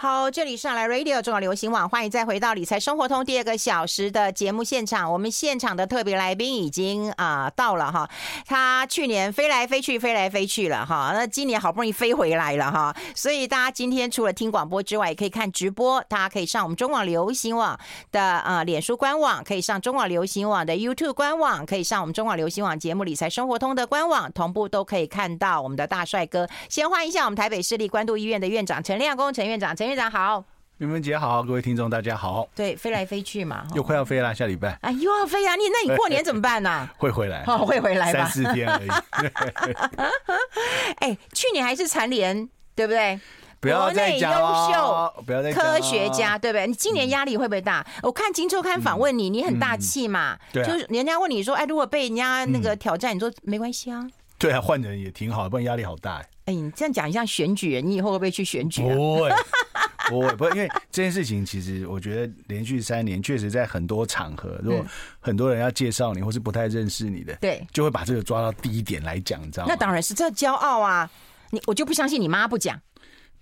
好，这里是 My Radio 中广流行网，欢迎再回到理财生活通第二个小时的节目现场。我们现场的特别来宾已经啊、到了哈，他去年飞来飞去，飞来飞去了哈，那今年好不容易飞回来了哈，所以大家今天除了听广播之外，也可以看直播。大家可以上我们中广流行网的啊、脸书官网，可以上中广流行网的 YouTube 官网，可以上我们中广流行网节目理财生活通的官网，同步都可以看到我们的大帅哥。先欢迎一下我们台北市立关渡医院的院长陈亮公陈院长陈。院长好，明芬姐好，各位听众大家好。对，飞来飞去嘛，又快要飞了，下礼拜。哎，又要飞啊！你那你过年怎么办呢、啊？会回来，哦，会回来吧，三四天而已。哎，去年还是蝉联，对不对？不要再讲优秀，不要再科学家，对不对？你今年压力会不会大？嗯、我看《金周刊》访问你，你很大气嘛、就是人家问你说，哎，如果被人家那个挑战，嗯、你说没关系啊。对啊，换人也挺好，不然压力好大。哎，你这样讲，像选举，你以后会不会去选举、啊？不会，不会，不会，因为这件事情其实我觉得连续三年，确实在很多场合，如果很多人要介绍你，或是不太认识你的，对，就会把这个抓到第一点来讲，你知道吗？那当然是这骄傲啊！你我就不相信你妈不讲，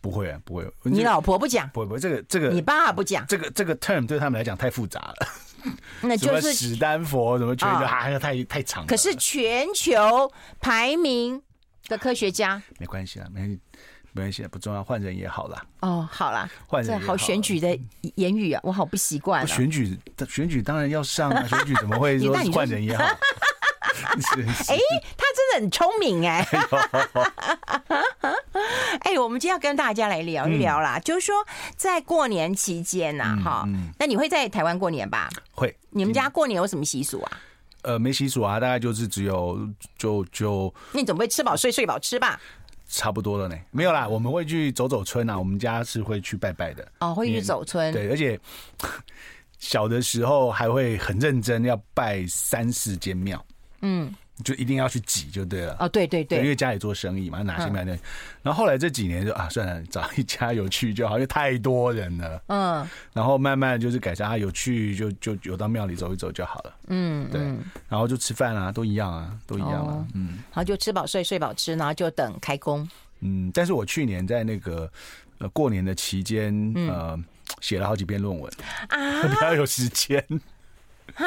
不会啊，不会。你老婆不讲，不会，不会，这个这个，你爸不讲，这个这个 term 对他们来讲太复杂了。那就是史丹佛，什么全球还是太太长了。可是全球排名的科学家，没关系啊，没没关系，不重要，换人也好啦。哦，好啦，换人好选举的言语啊，我好不习惯。选举选举当然要上啊，选举怎么会说 换人也好？哎，他真的很聪明哎！哎，我们今天要跟大家来聊一聊啦，就是说在过年期间呐，哈，那你会在台湾过年吧？会。你们家过年有什么习俗啊？呃，没习俗啊，大概就是只有就就。那你总不会吃饱睡，睡饱吃吧？差不多了呢，没有啦，我们会去走走村啊，我们家是会去拜拜的。哦，会去走村。对，而且 小的时候还会很认真，要拜三四间庙。嗯，就一定要去挤就对了。哦，对对对，因为家里做生意嘛，哪些庙的。然后后来这几年就啊，算了，找一家有去就好，因为太多人了。嗯。然后慢慢就是改成啊，有去就就有到庙里走一走就好了。嗯，对。然后就吃饭啊，都一样啊，都一样啊。嗯。然后就吃饱睡，睡饱吃，然后就等开工。嗯，但是我去年在那个呃过年的期间，呃，写了好几篇论文啊，比较有时间。啊，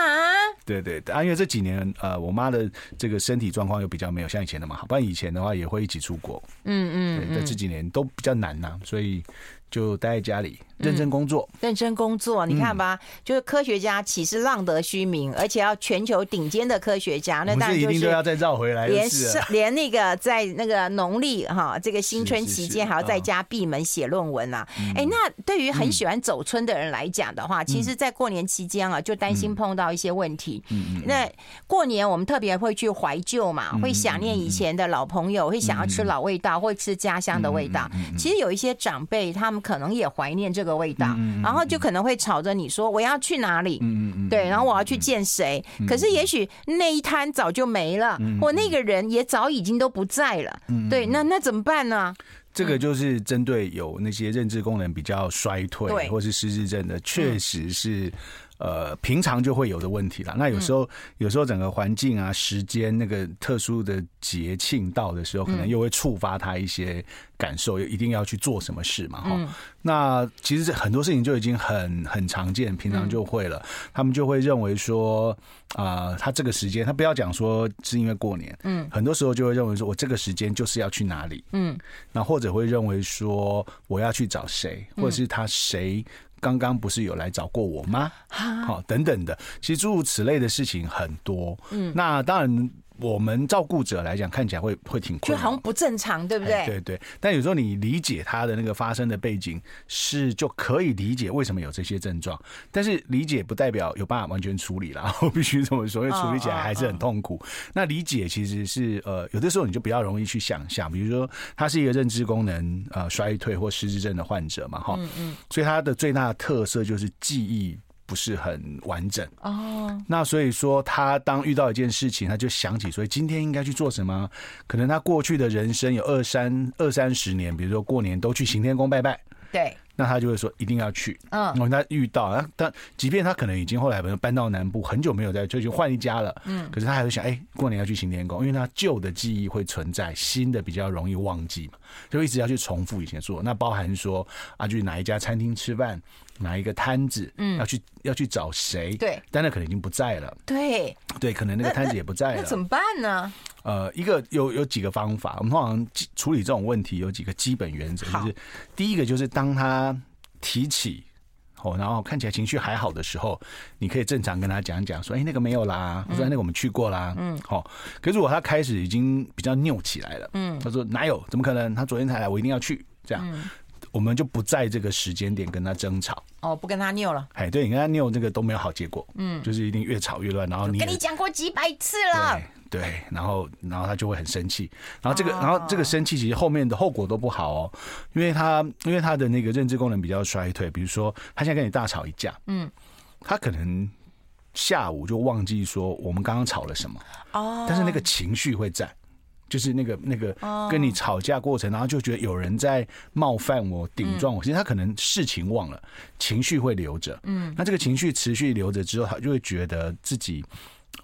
对对对，啊，因为这几年呃，我妈的这个身体状况又比较没有像以前那么好，不然以前的话也会一起出国。嗯嗯，对，在这几年都比较难呐，所以。就待在家里认真工作，嗯，认真工作。你看吧，嗯，就是科学家岂是浪得虚名，而且要全球顶尖的科学家，那当然就是一定都要再绕回来。连 连那个在那个农历哈这个新春期间，还要在家闭门写论文啊。哎，那对于很喜欢走村的人来讲的话，嗯，其实，在过年期间啊，就担心碰到一些问题。嗯，那过年我们特别会去怀旧嘛，会想念以前的老朋友，会想要吃老味道，会吃家乡的味道。其实有一些长辈他们。可能也怀念这个味道，然后就可能会吵着你说我要去哪里，对，然后我要去见谁，可是也许那一摊早就没了，或那个人也早已经都不在了，对，那那怎么办呢？这个就是针对有那些认知功能比较衰退或是失智症的，确实是。呃，平常就会有的问题啦。那有时候，嗯、有时候整个环境啊、时间那个特殊的节庆到的时候，可能又会触发他一些感受，又一定要去做什么事嘛，哈、嗯。那其实这很多事情就已经很很常见，平常就会了。嗯、他们就会认为说，啊、呃，他这个时间，他不要讲说是因为过年，嗯，很多时候就会认为说我这个时间就是要去哪里，嗯，那或者会认为说我要去找谁，或者是他谁。刚刚不是有来找过我吗？好，等等的，其实诸如此类的事情很多。嗯，那当然。我们照顾者来讲，看起来会会挺困难，就好像不正常，对不对？对对。但有时候你理解他的那个发生的背景，是就可以理解为什么有这些症状。但是理解不代表有办法完全处理啦，我必须这么说，因为处理起来还是很痛苦。那理解其实是呃，有的时候你就比较容易去想象，比如说他是一个认知功能呃衰退或失智症的患者嘛，哈，嗯嗯，所以他的最大的特色就是记忆。不是很完整哦，那所以说他当遇到一件事情，他就想起，所以今天应该去做什么？可能他过去的人生有二三二三十年，比如说过年都去行天宫拜拜，对。那他就会说一定要去。嗯，他遇到，他但即便他可能已经后来搬到南部，很久没有在，就就换一家了。嗯，可是他还会想，哎、欸，过年要去行天宫，因为他旧的记忆会存在，新的比较容易忘记嘛，就一直要去重复以前做。那包含说啊，去哪一家餐厅吃饭。哪一个摊子？嗯，要去要去找谁？对，但那可能已经不在了。对，对，可能那个摊子也不在了。那，怎么办呢？呃，一个有有几个方法。我们通常处理这种问题有几个基本原则，就是第一个就是当他提起哦，然后看起来情绪还好的时候，你可以正常跟他讲讲说：“哎，那个没有啦，我说那个我们去过啦。”嗯，好。可是如果他开始已经比较拗起来了，嗯，他说哪有？怎么可能？他昨天才来，我一定要去。这样。嗯我们就不在这个时间点跟他争吵。哦，不跟他拗了。哎，对，你跟他拗这个都没有好结果，嗯，就是一定越吵越乱。然后你跟你讲过几百次了，对，对，然后然后他就会很生气，然后这个、哦、然后这个生气其实后面的后果都不好哦，因为他因为他的那个认知功能比较衰退，比如说他现在跟你大吵一架，嗯，他可能下午就忘记说我们刚刚吵了什么哦，但是那个情绪会在。就是那个那个跟你吵架过程，然后就觉得有人在冒犯我、顶撞我。其实他可能事情忘了，情绪会留着。嗯，那这个情绪持续留着之后，他就会觉得自己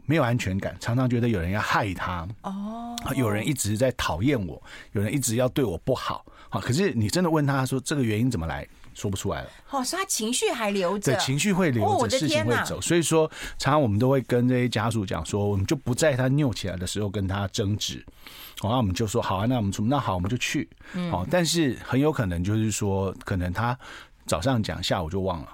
没有安全感，常常觉得有人要害他。哦，有人一直在讨厌我，有人一直要对我不好。好，可是你真的问他说这个原因怎么来？说不出来了。哦，所以他情绪还留着，对，情绪会留着，哦，事情会走。所以说，常常我们都会跟这些家属讲说，我们就不在他拗起来的时候跟他争执。好，那我们就说好啊，那我们出，那好，我们就去。好，但是很有可能就是说，可能他早上讲，下午就忘了。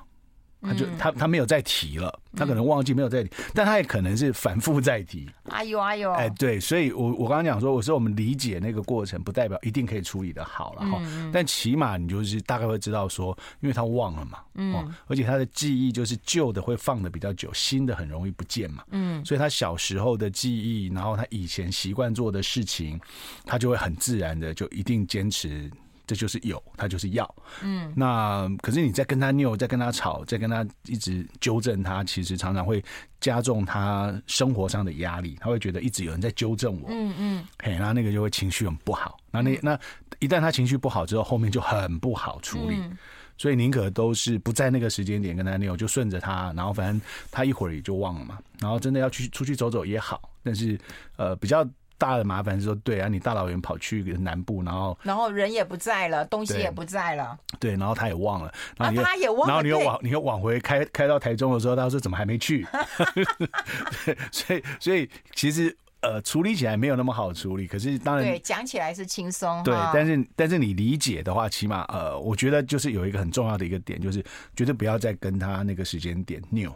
他就他他没有再提了，他可能忘记没有再提，但他也可能是反复再提。哎呦哎呦，哎对，所以我我刚刚讲说，我说我们理解那个过程，不代表一定可以处理的好了哈。但起码你就是大概会知道说，因为他忘了嘛，嗯，而且他的记忆就是旧的会放的比较久，新的很容易不见嘛，嗯，所以他小时候的记忆，然后他以前习惯做的事情，他就会很自然的就一定坚持。这就是有，他就是要，嗯，那可是你在跟他拗，在跟他吵，在跟他一直纠正他，其实常常会加重他生活上的压力，他会觉得一直有人在纠正我，嗯嗯，嘿，那那个就会情绪很不好，那那那一旦他情绪不好之后，后面就很不好处理，嗯、所以宁可都是不在那个时间点跟他拗，就顺着他，然后反正他一会儿也就忘了嘛，然后真的要去出去走走也好，但是呃比较。大的麻烦是说，对啊，你大老远跑去南部，然后然后人也不在了，东西也不在了，对，然后他也忘了，然后、啊、他也忘了，然后你又往你又往回开开到台中的时候，他说怎么还没去？对，所以所以其实呃处理起来没有那么好处理，可是当然对讲起来是轻松，对，但是但是你理解的话，起码呃，我觉得就是有一个很重要的一个点，就是绝对不要再跟他那个时间点拗。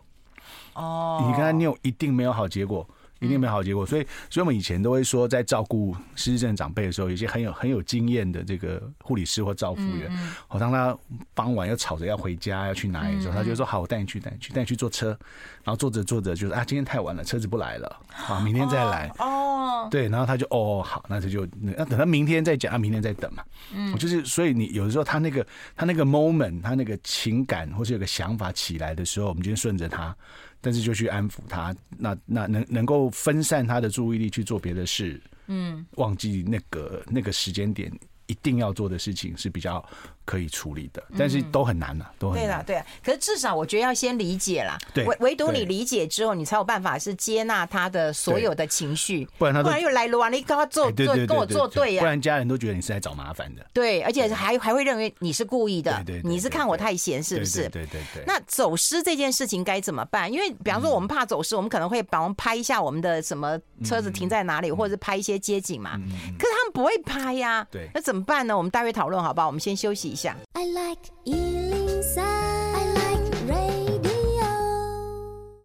哦，你跟他拗一定没有好结果。一定没好结果，所以，所以我们以前都会说，在照顾失智症长辈的时候，有些很有很有经验的这个护理师或照护员，好，当他傍晚要吵着要回家要去哪里的时候，他就说：“好，我带你去，带你去，带你去坐车。”然后坐着坐着就是啊，今天太晚了，车子不来了，好，明天再来。哦，对，然后他就哦好，那他就那等他明天再讲，他，明天再等嘛。嗯，就是所以你有的时候他那个他那个 moment，他那个情感或是有个想法起来的时候，我们就顺着他。但是就去安抚他，那那能能够分散他的注意力去做别的事，嗯，忘记那个那个时间点一定要做的事情是比较。可以处理的，但是都很难了，都很难。对了，对，可是至少我觉得要先理解啦。对，唯唯独你理解之后，你才有办法是接纳他的所有的情绪，不然他不然又来了，你跟他做做跟我作对呀，不然家人都觉得你是来找麻烦的。对，而且还还会认为你是故意的，对，你是看我太闲是不是？对对对。那走失这件事情该怎么办？因为比方说我们怕走失，我们可能会帮我们拍一下我们的什么车子停在哪里，或者是拍一些街景嘛。可不会拍呀，对。那怎么办呢？我们待会讨论好不好？我们先休息一下。I like 103。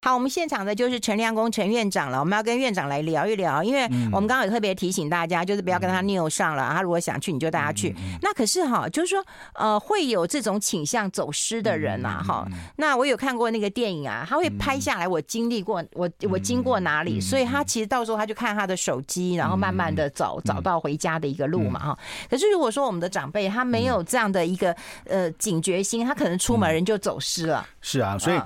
好，我们现场的就是陈亮公陈院长了。我们要跟院长来聊一聊，因为我们刚刚也特别提醒大家，就是不要跟他拗上了。他如果想去，你就带他去。那可是哈，就是说，呃，会有这种倾向走失的人呐，哈。那我有看过那个电影啊，他会拍下来我经历过，我我经过哪里，所以他其实到时候他就看他的手机，然后慢慢的找找到回家的一个路嘛，哈。可是如果说我们的长辈他没有这样的一个呃警觉心，他可能出门人就走失了。是啊，所以。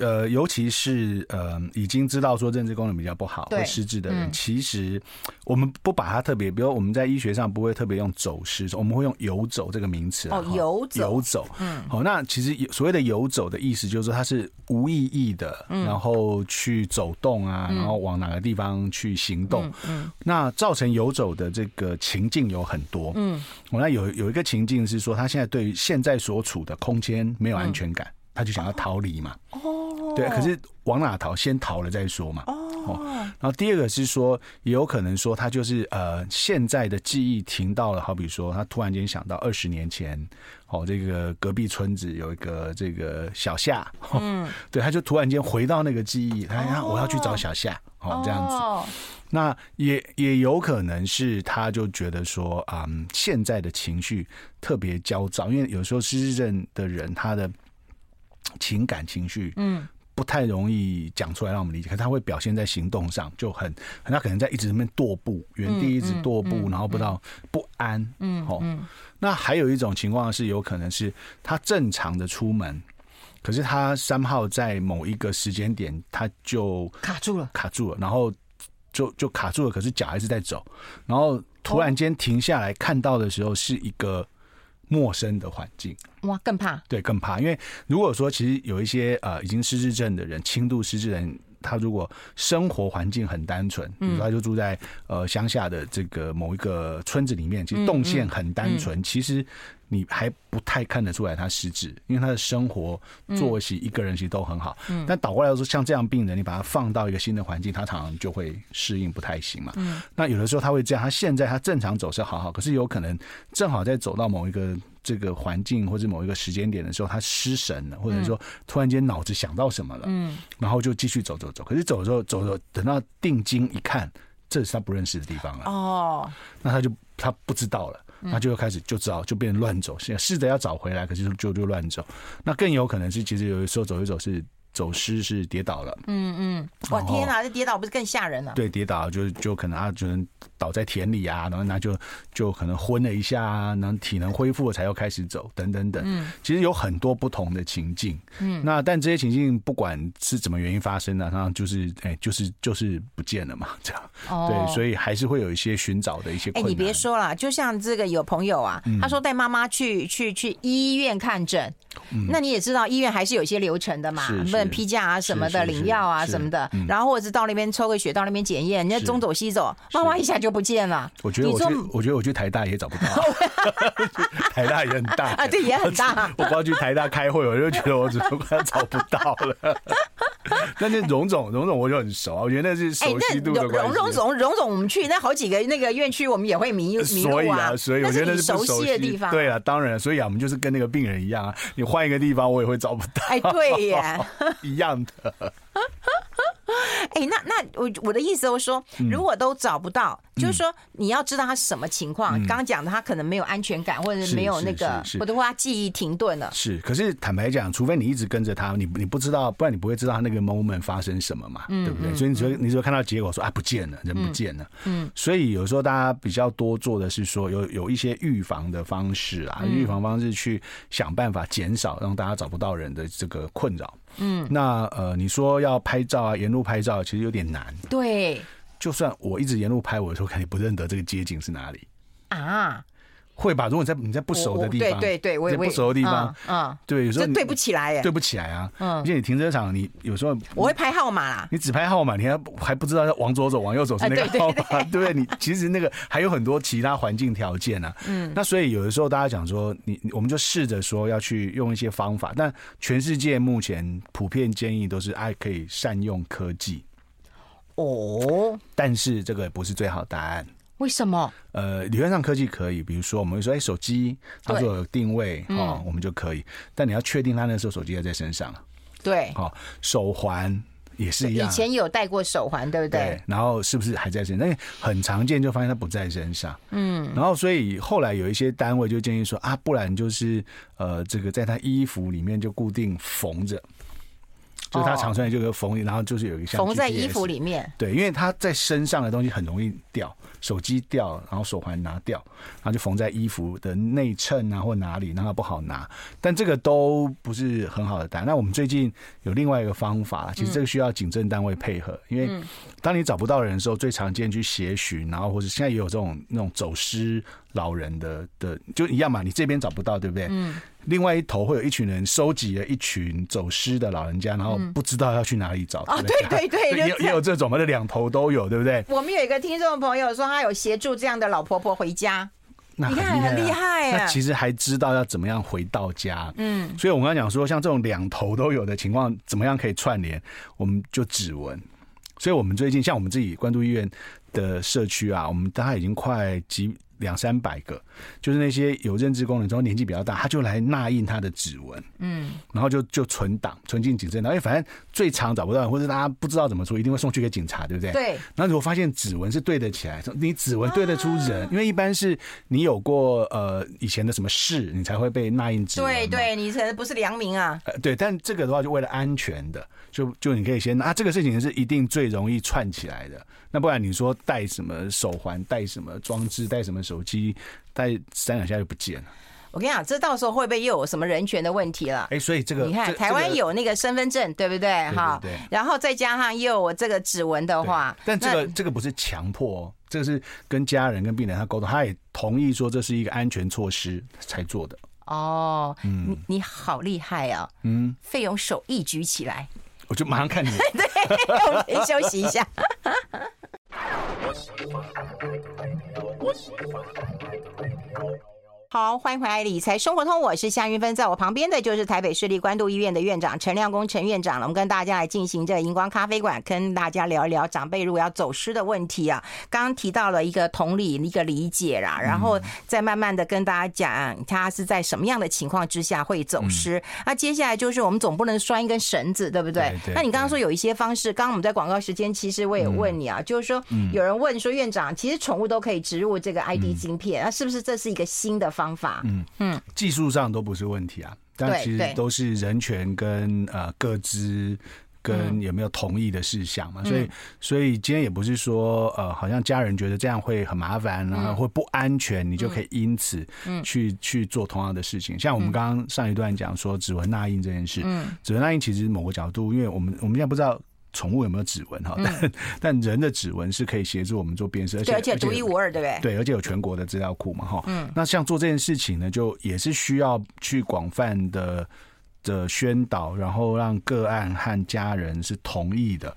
呃，尤其是呃，已经知道说认知功能比较不好或失智的人，嗯、其实我们不把它特别，比如我们在医学上不会特别用走失，我们会用游走这个名词哦，游走，游走，嗯，好，那其实所谓的游走的意思就是说它是无意义的，嗯、然后去走动啊，然后往哪个地方去行动，嗯，嗯。那造成游走的这个情境有很多，嗯，我那有有一个情境是说，他现在对于现在所处的空间没有安全感。嗯。他就想要逃离嘛，哦，对，可是往哪逃？先逃了再说嘛，哦，然后第二个是说，也有可能说他就是呃，现在的记忆停到了，好比说他突然间想到二十年前，哦，这个隔壁村子有一个这个小夏，嗯，对，他就突然间回到那个记忆，他说我要去找小夏，哦，这样子，那也也有可能是他就觉得说，嗯，现在的情绪特别焦躁，因为有时候失智症的人他的。情感情绪，嗯，不太容易讲出来让我们理解，可是他会表现在行动上，就很，他可能在一直在那边踱步，原地一直踱步，然后不到不安，嗯，哦，那还有一种情况是，有可能是他正常的出门，可是他三号在某一个时间点他就卡住了，卡住了，然后就就卡住了，可是脚还是在走，然后突然间停下来看到的时候是一个。陌生的环境，哇，更怕。对，更怕。因为如果说其实有一些呃已经失智症的人，轻度失智人，他如果生活环境很单纯，比如说他就住在呃乡下的这个某一个村子里面，其实动线很单纯，其实。你还不太看得出来他失智，因为他的生活作息一个人其实都很好。嗯，但倒过来说，像这样病人，你把他放到一个新的环境，他常常就会适应不太行嘛。嗯，那有的时候他会这样，他现在他正常走是好好，可是有可能正好在走到某一个这个环境或者某一个时间点的时候，他失神了，或者说突然间脑子想到什么了，嗯，然后就继续走走走，可是走的时候走走，等到定睛一看，这是他不认识的地方了。哦，那他就他不知道了。那就开始就知道就变乱走，现在试着要找回来，可是就就乱走。那更有可能是，其实有的时候走一走是走失，是跌倒了。嗯嗯，哇天哪，这跌倒不是更吓人了？对，跌倒就就可能啊，就能倒在田里啊，然后那就就可能昏了一下啊，然后体能恢复了才要开始走，等等等。嗯，其实有很多不同的情境。嗯，那但这些情境不管是怎么原因发生的，然后就是哎，就是就是不见了嘛，这样。哦，对，所以还是会有一些寻找的一些困难。哎，你别说了，就像这个有朋友啊，他说带妈妈去去去医院看诊，那你也知道医院还是有一些流程的嘛，不能批假啊什么的，领药啊什么的，然后或者是到那边抽个血，到那边检验，人家东走西走，妈妈一下就。不见了。我觉得我去，我觉得我去台大也找不到。台大也很大啊，对，也很大。我光去台大开会，我就觉得我怎么快找不到了。那那荣总，荣总我就很熟啊，我觉得那是熟悉度的关系。荣总，总，荣总，我们去那好几个那个院区，我们也会迷迷路啊。所以啊，所以我觉得那是熟悉的地方。对啊，当然，所以啊，我们就是跟那个病人一样啊，你换一个地方，我也会找不到。哎，对呀，一样的。哎，那那我我的意思就是说，如果都找不到，嗯、就是说你要知道他是什么情况。刚刚讲的，他可能没有安全感，或者是没有那个，或者说他记忆停顿了。是，可是坦白讲，除非你一直跟着他，你你不知道，不然你不会知道他那个 moment 发生什么嘛，嗯、对不对？所以你只说你说看到结果说啊不见了，人不见了，嗯，嗯所以有时候大家比较多做的是说有有一些预防的方式啊，预防方式去想办法减少让大家找不到人的这个困扰。嗯，那呃，你说要拍照啊，沿路拍照，其实有点难。对，就算我一直沿路拍，我的时候肯定不认得这个街景是哪里啊。会吧？如果你在你在不熟的地方，对对对，在不熟的地方，嗯，对，有时候对不起来，对不起来啊。嗯，而且你停车场，你有时候我会拍号码啦，你只拍号码，你还还不知道往左走、往右走是那个号码，对不对？你其实那个还有很多其他环境条件啊。嗯，那所以有的时候大家讲说，你我们就试着说要去用一些方法，但全世界目前普遍建议都是爱可以善用科技。哦，但是这个不是最好答案。为什么？呃，理论上科技可以，比如说我们会说，哎，手机它做有定位，哈、哦，我们就可以。但你要确定他那时候手机还在身上。对，好，手环也是一样。以前有戴过手环，对不对？对。然后是不是还在身上？因为很常见，就发现它不在身上。嗯。然后，所以后来有一些单位就建议说啊，不然就是呃，这个在他衣服里面就固定缝着。就是他常穿就有个缝，然后就是有一个缝在衣服里面。对，因为它在身上的东西很容易掉，手机掉，然后手环拿掉，然后就缝在衣服的内衬啊或哪里，然后不好拿。但这个都不是很好的答案。那我们最近有另外一个方法，其实这个需要警政单位配合，因为当你找不到人的时候，最常见去协寻，然后或者现在也有这种那种走失老人的的，就一样嘛，你这边找不到，对不对？嗯。另外一头会有一群人收集了一群走失的老人家，然后不知道要去哪里找。啊，对对对，也有也有这种嘛，这两头都有，对不对？我们有一个听众朋友说，他有协助这样的老婆婆回家，你看很厉害啊。那其实还知道要怎么样回到家。嗯，所以我们刚刚讲说，像这种两头都有的情况，怎么样可以串联？我们就指纹。所以我们最近像我们自己关渡医院的社区啊，我们大概已经快几。两三百个，就是那些有认知功能之后年纪比较大，他就来捺印他的指纹，嗯，然后就就存档，存进警政，因为反正最长找不到，或者大家不知道怎么做，一定会送去给警察，对不对？对。那如果发现指纹是对得起来，你指纹对得出人，啊、因为一般是你有过呃以前的什么事，你才会被捺印指纹。对对，你才不是良民啊。呃，对，但这个的话就为了安全的，就就你可以先啊，这个事情是一定最容易串起来的。那不然你说带什么手环，带什么装置，带什么手机，带三两下就不见了。我跟你讲，这到时候会不会又有什么人权的问题了？哎，所以这个你看，台湾有那个身份证，对不对？哈，对。然后再加上又有我这个指纹的话，但这个这个不是强迫，哦这个是跟家人跟病人他沟通，他也同意说这是一个安全措施才做的。哦，嗯，你你好厉害啊！嗯，费用手一举起来，我就马上看你。对，我们先休息一下。好，欢迎回来，理财生活通，我是夏云芬，在我旁边的就是台北市立关渡医院的院长陈亮功陈院长了。我们跟大家来进行这个荧光咖啡馆，跟大家聊一聊长辈如果要走失的问题啊。刚刚提到了一个同理，一个理解啦，然后再慢慢的跟大家讲，他是在什么样的情况之下会走失。那接下来就是我们总不能拴一根绳子，对不对？那你刚刚说有一些方式，刚刚我们在广告时间，其实我也问你啊，就是说有人问说，院长，其实宠物都可以植入这个 ID 晶片，那是不是这是一个新的方法，嗯嗯，技术上都不是问题啊，但其实都是人权跟呃各自跟有没有同意的事项嘛，所以所以今天也不是说呃好像家人觉得这样会很麻烦，然后会不安全，你就可以因此去去做同样的事情。像我们刚刚上一段讲说指纹捺印这件事，嗯，指纹捺印其实某个角度，因为我们我们现在不知道。宠物有没有指纹哈？但但人的指纹是可以协助我们做辨识，而且而且独一无二，对不对？对，而且有全国的资料库嘛哈。嗯。那像做这件事情呢，就也是需要去广泛的的宣导，然后让个案和家人是同意的。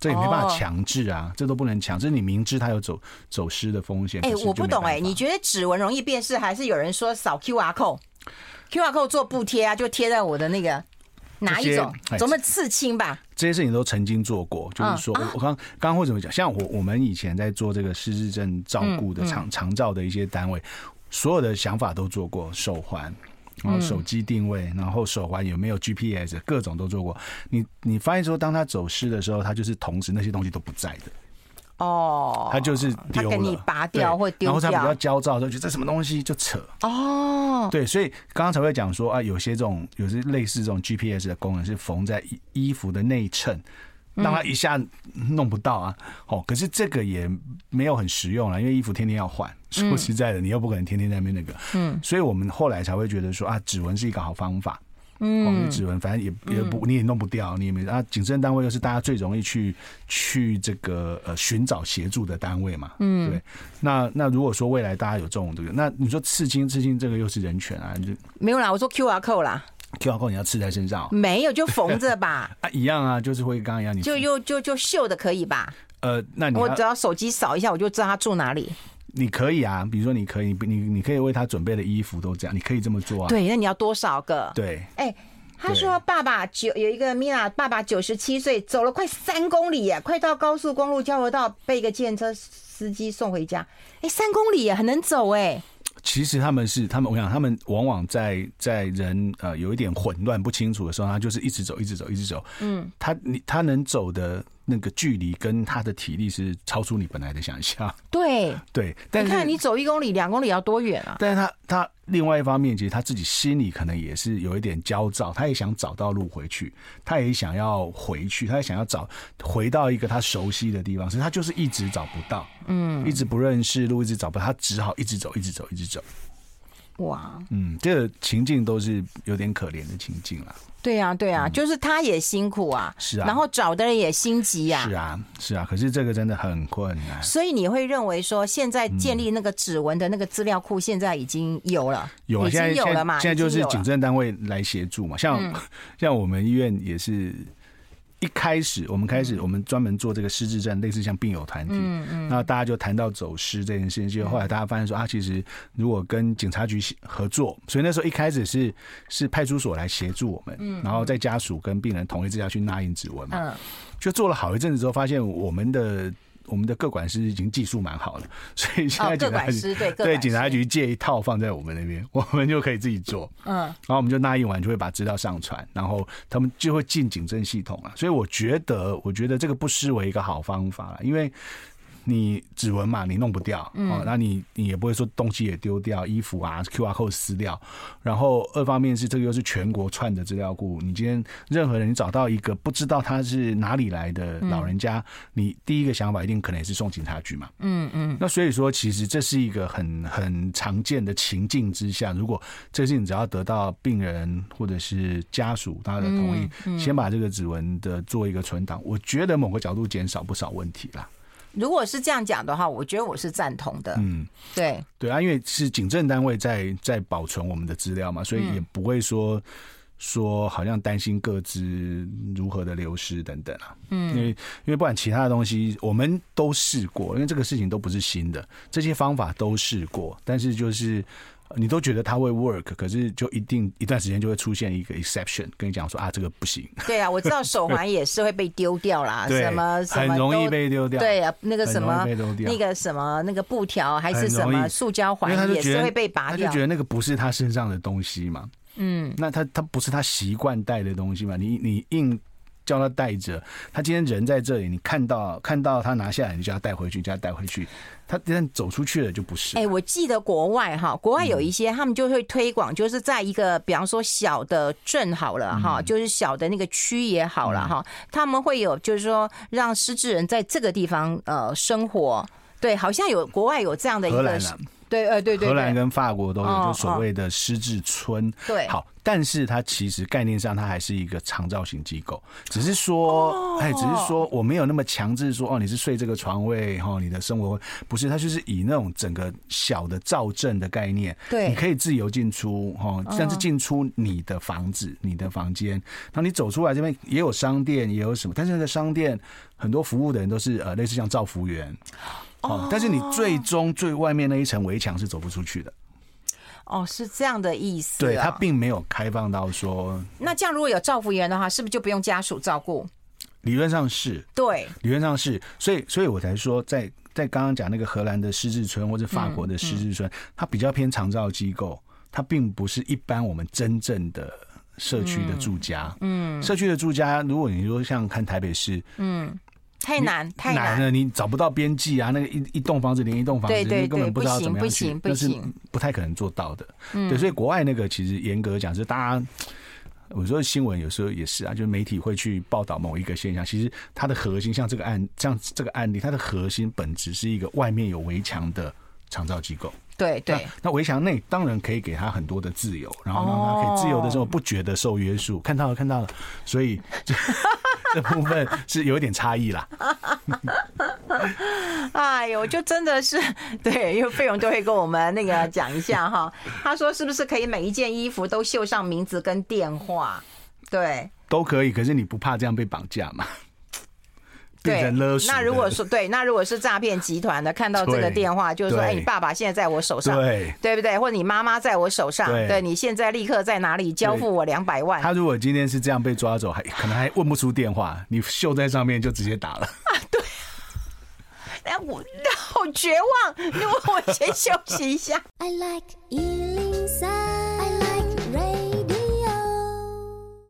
这也没办法强制啊，这都不能强制。你明知他有走走失的风险，哎，我不懂哎，你觉得指纹容易辨识，还是有人说扫 QR code，QR code 做布贴啊，就贴在我的那个？哪一种？怎么刺青吧？这些事情都曾经做过，就是说，我刚刚刚会怎么讲？像我我们以前在做这个失智症照顾的长长照的一些单位，所有的想法都做过，手环，然后手机定位，然后手环有没有 GPS，各种都做过。你你发现说，当他走失的时候，他就是同时那些东西都不在的。哦，他就是丢给你拔掉或丢掉，然后他比较焦躁的时候，觉得这什么东西就扯。哦，对，所以刚刚才会讲说啊，有些这种有些类似这种 GPS 的功能是缝在衣服的内衬，让他一下弄不到啊。哦，可是这个也没有很实用了，因为衣服天天要换。说实在的，你又不可能天天在那边那个。嗯，所以我们后来才会觉得说啊，指纹是一个好方法。嗯，指纹反正也也不你也弄不掉，你也没啊。警政单位又是大家最容易去去这个呃寻找协助的单位嘛。嗯，对。那那如果说未来大家有这种这个，那你说刺青刺青这个又是人权啊？就没有啦，我说 QR code 啦，QR code 你要刺在身上？没有，就缝着吧。啊，一样啊，就是会刚刚一样，你就又就就绣的可以吧？呃，那你我只要手机扫一下，我就知道他住哪里。你可以啊，比如说你可以，你你可以为他准备的衣服都这样，你可以这么做啊。对，那你要多少个？对，哎。他说：“爸爸九有一个米娜，爸爸九十七岁，走了快三公里啊，快到高速公路交流道，被一个计程车司机送回家。哎，三公里很能走哎。其实他们是他们，我想他们往往在在人呃有一点混乱不清楚的时候，他就是一直走，一直走，一直走。嗯，他你他能走的那个距离跟他的体力是超出你本来的想象。对 对，你看你走一公里、两公里要多远啊？但是他他另外一方面，其实他自己心里可能也是有一点焦躁，他也想找到路回去，他也想要回去，他也想要找回到一个他熟悉的地方，所以他就是一直找不到，嗯，一直不认识路，一直找不到，他只好一直走，一直走，一直走。哇，嗯，这个情境都是有点可怜的情境了。对啊，对啊，就是他也辛苦啊，是啊，然后找的人也心急呀，是啊，是啊。可是这个真的很困难。所以你会认为说，现在建立那个指纹的那个资料库，现在已经有了，有，已经有了嘛？现在就是警政单位来协助嘛，像像我们医院也是。一开始，我们开始，我们专门做这个失智症，类似像病友团体，嗯嗯，那大家就谈到走失这件事情，就后来大家发现说啊，其实如果跟警察局合作，所以那时候一开始是是派出所来协助我们，嗯，然后在家属跟病人同意之下去捺印指纹嘛，嗯，就做了好一阵子之后，发现我们的。我们的各管师已经技术蛮好了，所以现在警察局、哦、对对警察局借一套放在我们那边，我们就可以自己做。嗯，然后我们就那一晚就会把资料上传，然后他们就会进警政系统了。所以我觉得，我觉得这个不失为一个好方法了，因为。你指纹嘛，你弄不掉，哦，那你你也不会说东西也丢掉，衣服啊，QR code 撕掉，然后二方面是这个又是全国串的资料库，你今天任何人你找到一个不知道他是哪里来的老人家，你第一个想法一定可能也是送警察局嘛，嗯嗯，那所以说其实这是一个很很常见的情境之下，如果这事情只要得到病人或者是家属他的同意，先把这个指纹的做一个存档，我觉得某个角度减少不少问题啦。如果是这样讲的话，我觉得我是赞同的。嗯，对对啊，因为是警政单位在在保存我们的资料嘛，所以也不会说说好像担心各资如何的流失等等啊。嗯，因为因为不管其他的东西，我们都试过，因为这个事情都不是新的，这些方法都试过，但是就是。你都觉得它会 work，可是就一定一段时间就会出现一个 exception，跟你讲说啊，这个不行。对啊，我知道手环也是会被丢掉啦，什么什么很容易被丢掉。对啊，那个什么那个什么那个布条还是什么塑胶环也是会被拔掉。他就觉得那个不是他身上的东西嘛。嗯，那他他不是他习惯带的东西嘛？你你硬。叫他带着，他今天人在这里，你看到看到他拿下来，你就要带回去，就要带回去。他一旦走出去了，就不是。哎、欸，我记得国外哈，国外有一些他们就会推广，就是在一个比方说小的镇好了哈，就是小的那个区也好了哈，他们会有就是说让失智人在这个地方呃生活。对，好像有国外有这样的一个。对，呃，对对，荷兰跟法国都有，就所谓的失智村。对，好，但是它其实概念上它还是一个长照型机构，只是说，哎，只是说我没有那么强制说，哦，你是睡这个床位，哈，你的生活不是，它就是以那种整个小的造镇的概念，对，你可以自由进出，哈，但是进出你的房子、你的房间，然后你走出来这边也有商店，也有什么，但是那个商店很多服务的人都是呃，类似像造服员。哦，但是你最终最外面那一层围墙是走不出去的。哦，是这样的意思。对，它并没有开放到说。那这样如果有照服员的话，是不是就不用家属照顾？理论上是。对，理论上是。所以，所以我才说，在在刚刚讲那个荷兰的失智村或者法国的失智村，它比较偏长照机构，它并不是一般我们真正的社区的住家。嗯，社区的住家，如果你说像看台北市，嗯。太难，太难了！你找不到边际啊，那个一一栋房子连一栋房子，你根本不知道怎么样去，不行，不行，不行，不太可能做到的。对，所以国外那个其实严格讲，是大家，我说新闻有时候也是啊，就是媒体会去报道某一个现象，其实它的核心，像这个案，像这个案例，它的核心本质是一个外面有围墙的长照机构。对对，那围墙内当然可以给他很多的自由，然后让他可以自由的时候不觉得受约束。看到了，看到了，所以。这部分是有点差异啦。哎呦，就真的是 对，因为费勇都会跟我们那个讲一下哈。他说是不是可以每一件衣服都绣上名字跟电话？对，都可以。可是你不怕这样被绑架吗？对，那如果说对，那如果是诈骗集团的，看到这个电话，就是说，哎，你爸爸现在在我手上，对，对不对？或者你妈妈在我手上，对，你现在立刻在哪里交付我两百万？他如果今天是这样被抓走，还可能还问不出电话，你秀在上面就直接打了。啊，对。哎，我 好绝望，那我我先休息一下。I like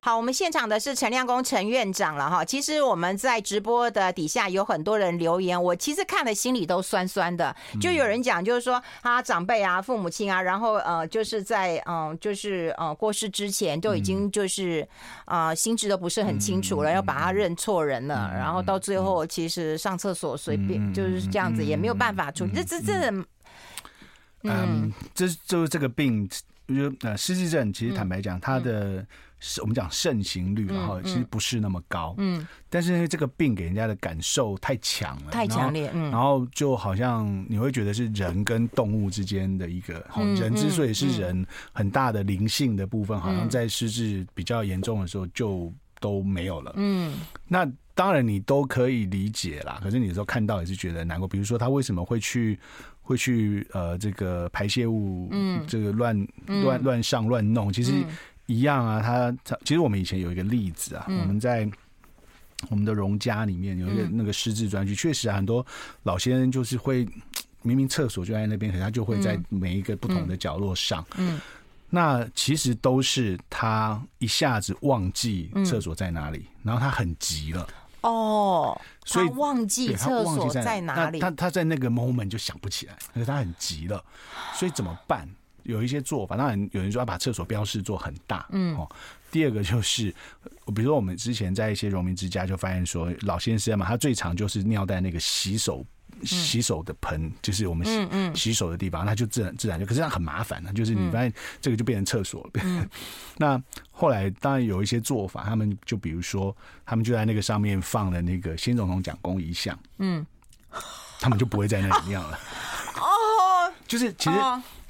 好，我们现场的是陈亮公陈院长了哈。其实我们在直播的底下有很多人留言，我其实看了心里都酸酸的。就有人讲，就是说他长辈啊、父母亲啊，然后呃，就是在嗯，就是呃过世之前都已经就是啊心智都不是很清楚了，要把他认错人了，然后到最后其实上厕所随便就是这样子，也没有办法处理。这这这，嗯，这就是这个病，就呃失智症，其实坦白讲，他的。我们讲盛行率，然后其实不是那么高，嗯，但是因为这个病给人家的感受太强了，太强烈，嗯，然后就好像你会觉得是人跟动物之间的一个，人之所以是人，很大的灵性的部分，好像在失智比较严重的时候就都没有了，嗯，那当然你都可以理解啦，可是你有时候看到也是觉得难过，比如说他为什么会去会去呃这个排泄物，嗯，这个乱乱乱上乱弄，其实。一样啊，他他其实我们以前有一个例子啊，嗯、我们在我们的荣家里面有一个那个失智专区，确、嗯、实啊，很多老先生就是会 明明厕所就在那边，可是他就会在每一个不同的角落上。嗯，嗯那其实都是他一下子忘记厕所在哪里，嗯、然后他很急了。哦，所以忘记厕所在哪里，他他在那个 moment 就想不起来，可是他很急了，所以怎么办？有一些做法，当然有人说要把厕所标示做很大，嗯，哦，第二个就是，比如说我们之前在一些荣民之家就发现说，老先生嘛，他最常就是尿在那个洗手洗手的盆，就是我们洗洗手的地方，那就自然自然就，可是这样很麻烦呢，就是你发现这个就变成厕所了。那后来当然有一些做法，他们就比如说，他们就在那个上面放了那个新总统蒋公遗像，嗯，他们就不会在那里尿了。哦，就是其实。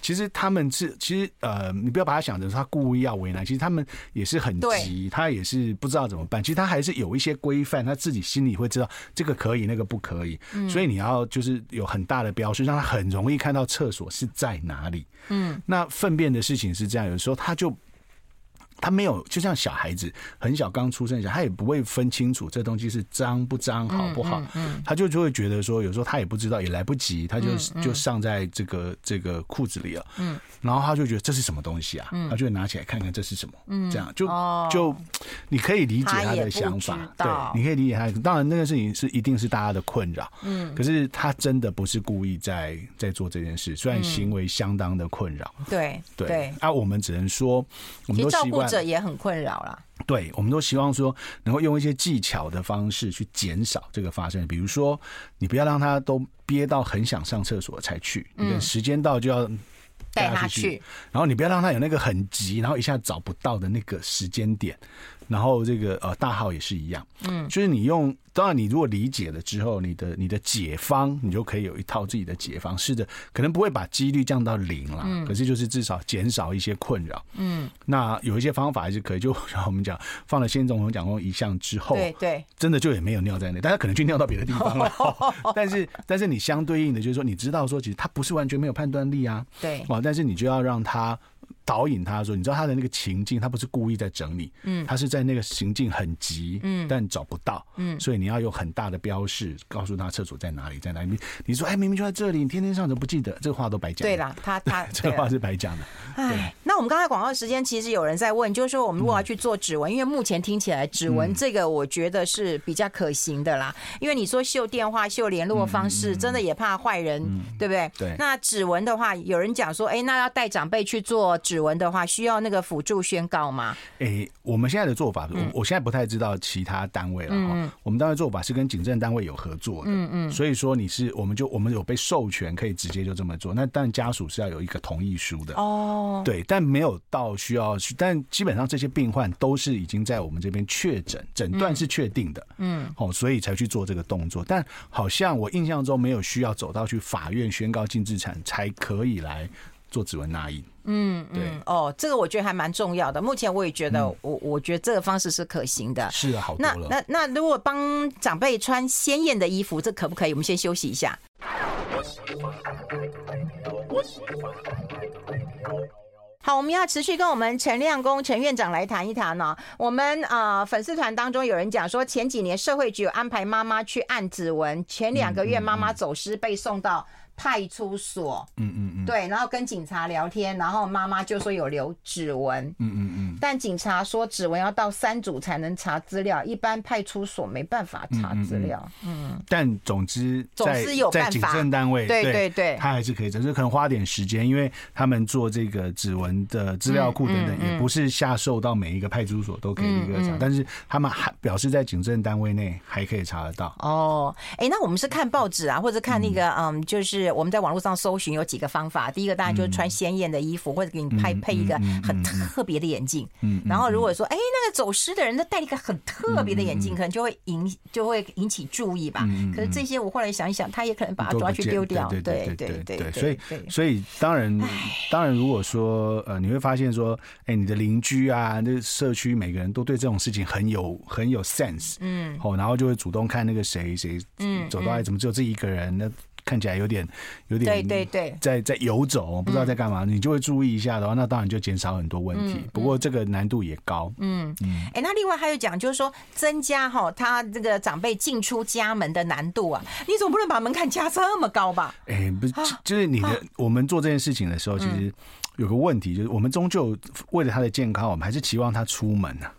其实他们是，其实呃，你不要把他想成他故意要为难，其实他们也是很急，他也是不知道怎么办。其实他还是有一些规范，他自己心里会知道这个可以，那个不可以。所以你要就是有很大的标识，让他很容易看到厕所是在哪里。嗯，那粪便的事情是这样，有时候他就。他没有，就像小孩子很小刚出生时，他也不会分清楚这东西是脏不脏、好不好。嗯，他就就会觉得说，有时候他也不知道，也来不及，他就就上在这个这个裤子里了。嗯，然后他就觉得这是什么东西啊？他就会拿起来看看这是什么。嗯，这样就就你可以理解他的想法，对，你可以理解他。当然，那个事情是一定是大家的困扰。嗯，可是他真的不是故意在在做这件事，虽然行为相当的困扰。对对，啊，我们只能说，我们都习惯。这也很困扰啦。对，我们都希望说，能够用一些技巧的方式去减少这个发生。比如说，你不要让他都憋到很想上厕所才去，你的时间到就要带他去。然后你不要让他有那个很急，然后一下找不到的那个时间点。然后这个呃大号也是一样，嗯，就是你用。当然，你如果理解了之后，你的你的解方，你就可以有一套自己的解方。是的，可能不会把几率降到零了，嗯，可是就是至少减少一些困扰。嗯，那有一些方法还是可以，就像我们讲，放了先总统讲过一项之后，对对，真的就也没有尿在那，大家可能去尿到别的地方了。但是但是你相对应的就是说，你知道说，其实他不是完全没有判断力啊，对，哦，但是你就要让他。导引他说：“你知道他的那个情境，他不是故意在整你，嗯，他是在那个行径很急，嗯，但找不到，嗯，所以你要有很大的标示，告诉他厕所在哪里，在哪里。你说，哎，明明就在这里，你天天上怎么不记得？这个话都白讲。对啦，他他 这个话是白讲的。哎，那我们刚才广告时间，其实有人在问，就是说我们如果要去做指纹，因为目前听起来指纹这个，我觉得是比较可行的啦。因为你说秀电话、秀联络方式，真的也怕坏人，对不对？对。那指纹的话，有人讲说，哎，那要带长辈去做指纹的话，需要那个辅助宣告吗？哎，我们现在的做法，我我现在不太知道其他单位了哈。我们单位做法是跟警政单位有合作的，嗯嗯。所以说你是，我们就我们有被授权可以直接就这么做。那但家属是要有一个同意书的哦。对，但没有到需要，但基本上这些病患都是已经在我们这边确诊，诊断是确定的，嗯，哦，所以才去做这个动作。但好像我印象中没有需要走到去法院宣告净治产才可以来做指纹捺印。嗯，对哦，这个我觉得还蛮重要的。目前我也觉得，我我觉得这个方式是可行的。是啊，好多了。那那那如果帮长辈穿鲜艳的衣服，这可不可以？我们先休息一下。好，我们要持续跟我们陈亮公陈院长来谈一谈呢。我们啊、呃、粉丝团当中有人讲说，前几年社会局有安排妈妈去按指纹，前两个月妈妈走失被送到派出所，嗯嗯嗯，对，然后跟警察聊天，然后妈妈就说有留指纹，嗯嗯嗯，但警察说指纹要到三组才能查资料，一般派出所没办法查资料，嗯，但总之总是有办法，在警政单位，对对对，他还是可以，只是可能花点时间，因为他们做这个指纹的资料库等等，也不是下售到每一个派出所都可以一个查，但是他们还表示在警政单位内还可以查得到。哦，哎，那我们是看报纸啊，或者看那个，嗯，就是我们在网络上搜寻有几个方法。第一个当然就是穿鲜艳的衣服，或者给你配配一个很特别的眼镜。嗯，然后如果说，哎，那个走失的人他戴一个很特别的眼镜，可能就会引就会引起注意吧。可是这些我后来想一想，他也可能把它抓去丢掉。对对对对对。所以所以当然当然，如果说呃，你会发现说，哎，你的邻居啊，那社区每个人都对这种事情很有很有 sense。嗯。哦，然后就会主动看那个谁谁嗯走到来，怎么只有这一个人？那看起来有点有点对对对，在在游走，不知道在干嘛，你就会注意一下的话，那当然就减少很多问题。不过这个难度也高。嗯嗯。哎，那另外还有讲，就是说增加哈，他这个长辈进出家门的难度啊，你总不能把门槛加这么高吧？哎，不是，就是你的我们做这件事情的时候，其实有个问题，就是我们终究为了他的健康，我们还是期望他出门啊。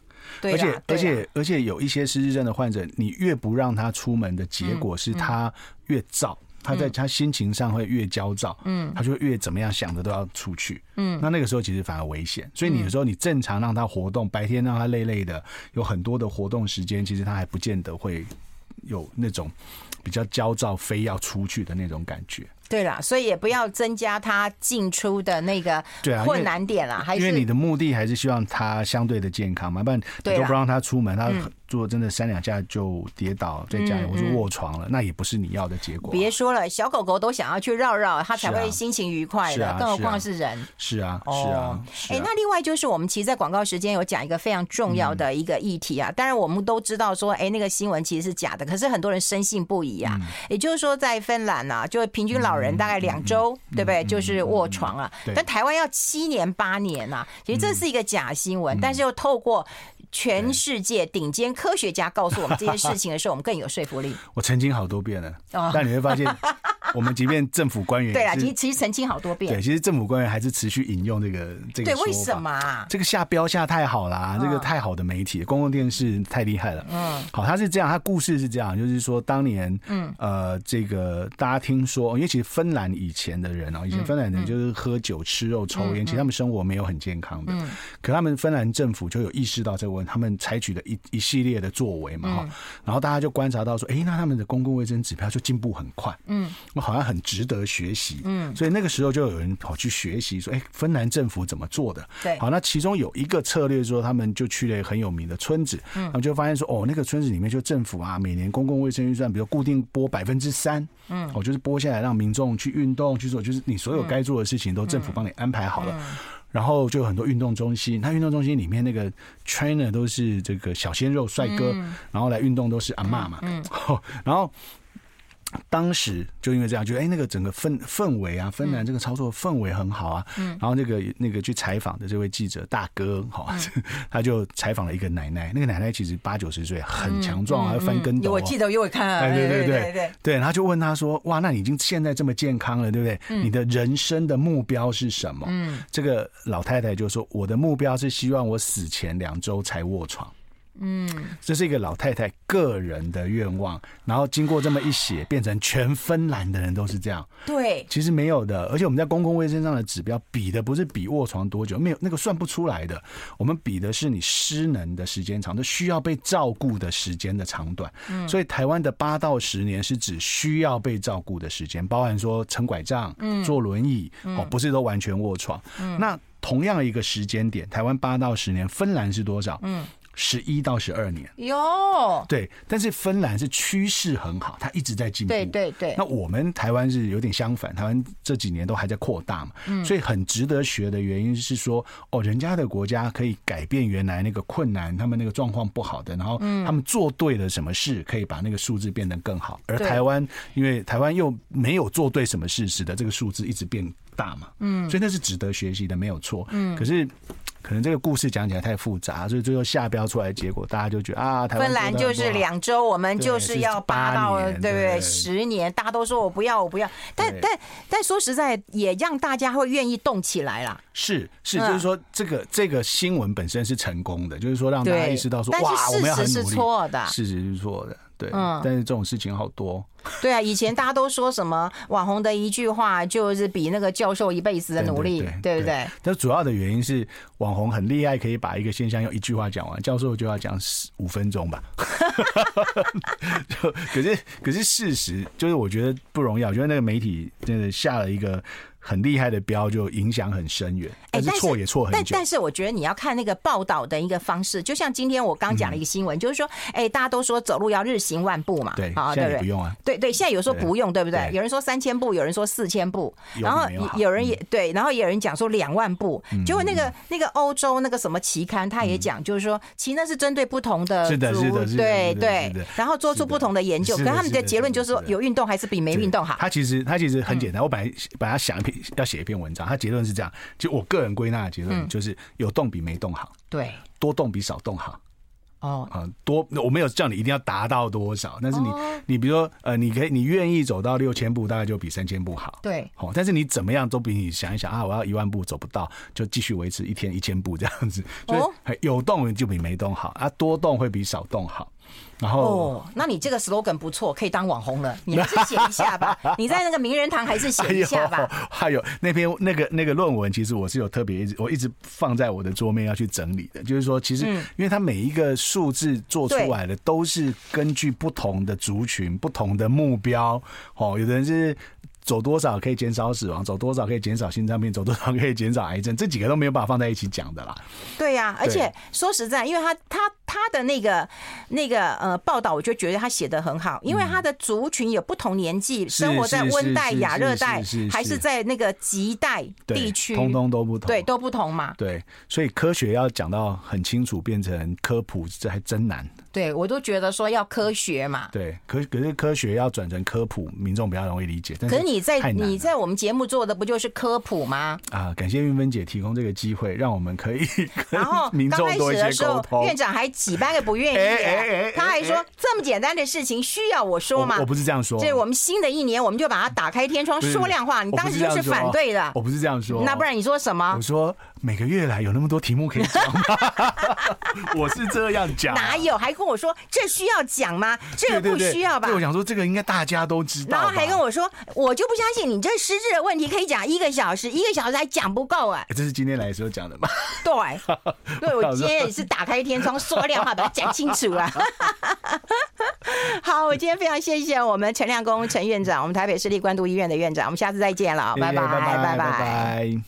对，而且而且而且有一些失智症的患者，你越不让他出门的结果是他越躁。他在他心情上会越焦躁，嗯，他就越怎么样想着都要出去，嗯，那那个时候其实反而危险。所以你有时候你正常让他活动，白天让他累累的，有很多的活动时间，其实他还不见得会有那种比较焦躁、非要出去的那种感觉。对啦，所以也不要增加他进出的那个困难点了，还是因为你的目的还是希望他相对的健康嘛，不然你都不让他出门，他。做真的三两下就跌倒在家里，我就卧床了，那也不是你要的结果。别说了，小狗狗都想要去绕绕，它才会心情愉快的，更何况是人。是啊，是啊。哎，那另外就是我们其实，在广告时间有讲一个非常重要的一个议题啊。当然，我们都知道说，哎，那个新闻其实是假的，可是很多人深信不疑啊。也就是说，在芬兰啊，就平均老人大概两周，对不对？就是卧床啊。但台湾要七年八年呐，其实这是一个假新闻，但是又透过。全世界顶尖科学家告诉我们这件事情的时候，我们更有说服力。我澄清好多遍了，但你会发现，我们即便政府官员对啊，其实其实澄清好多遍。对，其实政府官员还是持续引用这个这个。对，为什么啊？这个下标下太好啦，这个太好的媒体，公共电视太厉害了。嗯，好，他是这样，他故事是这样，就是说当年，嗯呃，这个大家听说，因为其实芬兰以前的人啊，以前芬兰人就是喝酒、吃肉、抽烟，其实他们生活没有很健康的。嗯，可他们芬兰政府就有意识到这个问题。他们采取的一一系列的作为嘛，哈，然后大家就观察到说，哎，那他们的公共卫生指标就进步很快，嗯，我好像很值得学习，嗯，所以那个时候就有人跑去学习，说，哎，芬兰政府怎么做的？对，好，那其中有一个策略说，他们就去了很有名的村子，嗯，他们就发现说，哦，那个村子里面就政府啊，每年公共卫生预算，比如固定拨百分之三，嗯，哦，就是拨下来让民众去运动去做，就是你所有该做的事情都政府帮你安排好了。然后就有很多运动中心，它运动中心里面那个 trainer 都是这个小鲜肉帅哥，然后来运动都是阿嬷嘛，然后。当时就因为这样，觉得哎，那个整个氛氛围啊，芬兰这个操作氛围很好啊。嗯。然后那个那个去采访的这位记者大哥，哈，他就采访了一个奶奶。那个奶奶其实八九十岁，很强壮，还翻跟斗。我记得，因为看。对对对对对。然后就问他说：“哇，那你已经现在这么健康了，对不对？你的人生的目标是什么？”嗯。这个老太太就说：“我的目标是希望我死前两周才卧床。”嗯，这是一个老太太个人的愿望，然后经过这么一写，变成全芬兰的人都是这样。对，其实没有的，而且我们在公共卫生上的指标比的不是比卧床多久，没有那个算不出来的。我们比的是你失能的时间长，都需要被照顾的时间的长短。嗯，所以台湾的八到十年是指需要被照顾的时间，包含说撑拐杖、嗯，坐轮椅，哦，不是都完全卧床。嗯，那同样一个时间点，台湾八到十年，芬兰是多少？嗯。十一到十二年哟，对，但是芬兰是趋势很好，它一直在进步。对对对。那我们台湾是有点相反，台湾这几年都还在扩大嘛，嗯，所以很值得学的原因是说，哦，人家的国家可以改变原来那个困难，他们那个状况不好的，然后他们做对了什么事，可以把那个数字变得更好。而台湾，因为台湾又没有做对什么事，使得这个数字一直变。大嘛，嗯，所以那是值得学习的，没有错，嗯，可是。可能这个故事讲起来太复杂，所以最后下标出来的结果，大家就觉得啊，台芬兰就是两周，我们就是要八到对不对？十年，大家都说我不要，我不要。但但但说实在，也让大家会愿意动起来啦。是是，就是说这个这个新闻本身是成功的，就是说让大家意识到说哇，我们要很努力。事实是错的，事实是错的。对，嗯，但是这种事情好多。对啊，以前大家都说什么网红的一句话就是比那个教授一辈子的努力，对，不对？但主要的原因是网红很厉害，可以把一个现象用一句话讲完，教授就要讲十五分钟吧。就可是可是事实就是，我觉得不容易。我觉得那个媒体真的下了一个。很厉害的标就影响很深远，但是错也错很久。但但是我觉得你要看那个报道的一个方式，就像今天我刚讲了一个新闻，就是说，哎，大家都说走路要日行万步嘛，对，好，对不对？不用啊，对对，现在有说不用，对不对？有人说三千步，有人说四千步，然后有人也对，然后也有人讲说两万步。结果那个那个欧洲那个什么期刊，他也讲，就是说，其实那是针对不同的，是的，是的，对对，然后做出不同的研究，可他们的结论就是说，有运动还是比没运动好。他其实他其实很简单，我本来把它想一篇要写一篇文章。他结论是这样，就我个人归纳的结论就是有动比没动好，对，多动比少动好。哦，啊，多我没有叫你一定要达到多少，但是你你比如说呃，你可以你愿意走到六千步，大概就比三千步好。对，好，但是你怎么样都比你想一想啊，我要一万步走不到，就继续维持一天一千步这样子。哦，有动就比没动好啊，多动会比少动好。然后哦，那你这个 slogan 不错，可以当网红了。你还是写一下吧，你在那个名人堂还是写一下吧。还有那篇那个那个论文，其实我是有特别一直我一直放在我的桌面要去整理的。就是说，其实因为它每一个数字做出来的都是根据不同的族群、不同的目标。哦，有的人是。走多少可以减少死亡？走多少可以减少心脏病？走多少可以减少癌症？这几个都没有办法放在一起讲的啦。对呀、啊，而且说实在，因为他他他的那个那个呃报道，我就觉得他写的很好，因为他的族群有不同年纪，生活在温带、亚热带，还是在那个极带地区，通通都不同，对，都不同嘛。对，所以科学要讲到很清楚，变成科普，这还真难。对，我都觉得说要科学嘛。对，可可是科学要转成科普，民众比较容易理解。但是，可是你在你在我们节目做的不就是科普吗？啊，感谢云芬姐提供这个机会，让我们可以 然后民众多一些沟通。院长还几百个不愿意，他还说这么简单的事情需要我说吗？我不是这样说。这我们新的一年，我们就把它打开天窗说亮话。你当时就是反对的，我不是这样说。那不然你说什么？我说每个月来有那么多题目可以讲吗？我是这样讲。哪有？还跟我说这需。要讲吗？这个不需要吧？对，我想说这个应该大家都知道。然后还跟我说，我就不相信你这实质的问题可以讲一个小时，一个小时还讲不够哎。这是今天来的时候讲的吗？对，对我今天也是打开天窗说亮话，把它讲清楚了。好，我今天非常谢谢我们陈亮公陈院长，我们台北市立关渡医院的院长，我们下次再见了，拜拜拜拜拜拜。